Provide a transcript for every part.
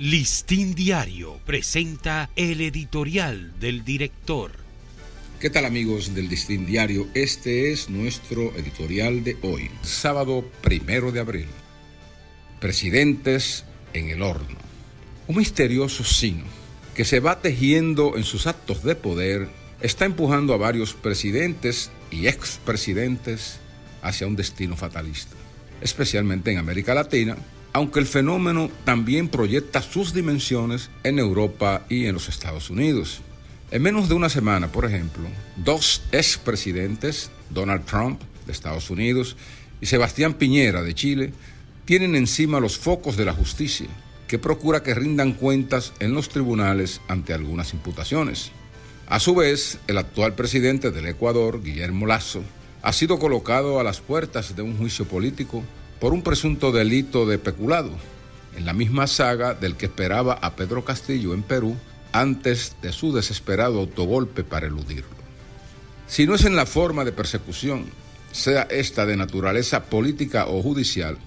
Listín Diario presenta el editorial del director. ¿Qué tal amigos del Listín Diario? Este es nuestro editorial de hoy, sábado primero de abril. Presidentes en el horno. Un misterioso signo que se va tejiendo en sus actos de poder está empujando a varios presidentes y expresidentes hacia un destino fatalista, especialmente en América Latina, aunque el fenómeno también proyecta sus dimensiones en Europa y en los Estados Unidos. En menos de una semana, por ejemplo, dos expresidentes, Donald Trump de Estados Unidos y Sebastián Piñera de Chile, tienen encima los focos de la justicia, que procura que rindan cuentas en los tribunales ante algunas imputaciones. A su vez, el actual presidente del Ecuador, Guillermo Lazo, ha sido colocado a las puertas de un juicio político por un presunto delito de peculado, en la misma saga del que esperaba a Pedro Castillo en Perú antes de su desesperado autogolpe para eludirlo. Si no es en la forma de persecución, sea esta de naturaleza política o judicial,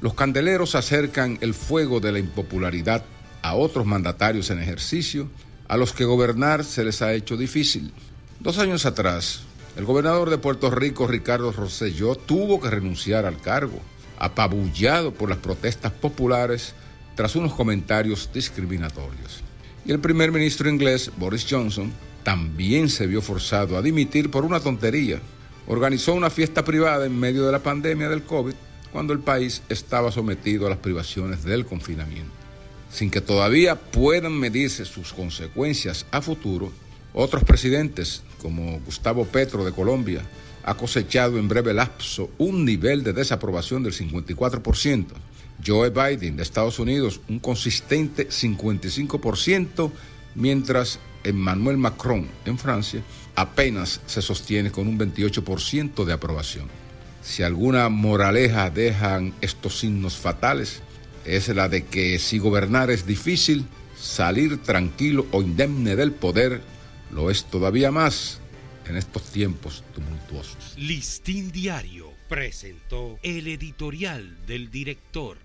los candeleros acercan el fuego de la impopularidad a otros mandatarios en ejercicio, a los que gobernar se les ha hecho difícil. Dos años atrás, el gobernador de Puerto Rico, Ricardo Rosselló, tuvo que renunciar al cargo apabullado por las protestas populares tras unos comentarios discriminatorios. Y el primer ministro inglés, Boris Johnson, también se vio forzado a dimitir por una tontería. Organizó una fiesta privada en medio de la pandemia del COVID cuando el país estaba sometido a las privaciones del confinamiento. Sin que todavía puedan medirse sus consecuencias a futuro, otros presidentes, como Gustavo Petro de Colombia, ha cosechado en breve lapso un nivel de desaprobación del 54%. Joe Biden de Estados Unidos un consistente 55%, mientras Emmanuel Macron en Francia apenas se sostiene con un 28% de aprobación. Si alguna moraleja dejan estos signos fatales, es la de que si gobernar es difícil, salir tranquilo o indemne del poder lo es todavía más en estos tiempos tumultuosos. Listín Diario presentó el editorial del director.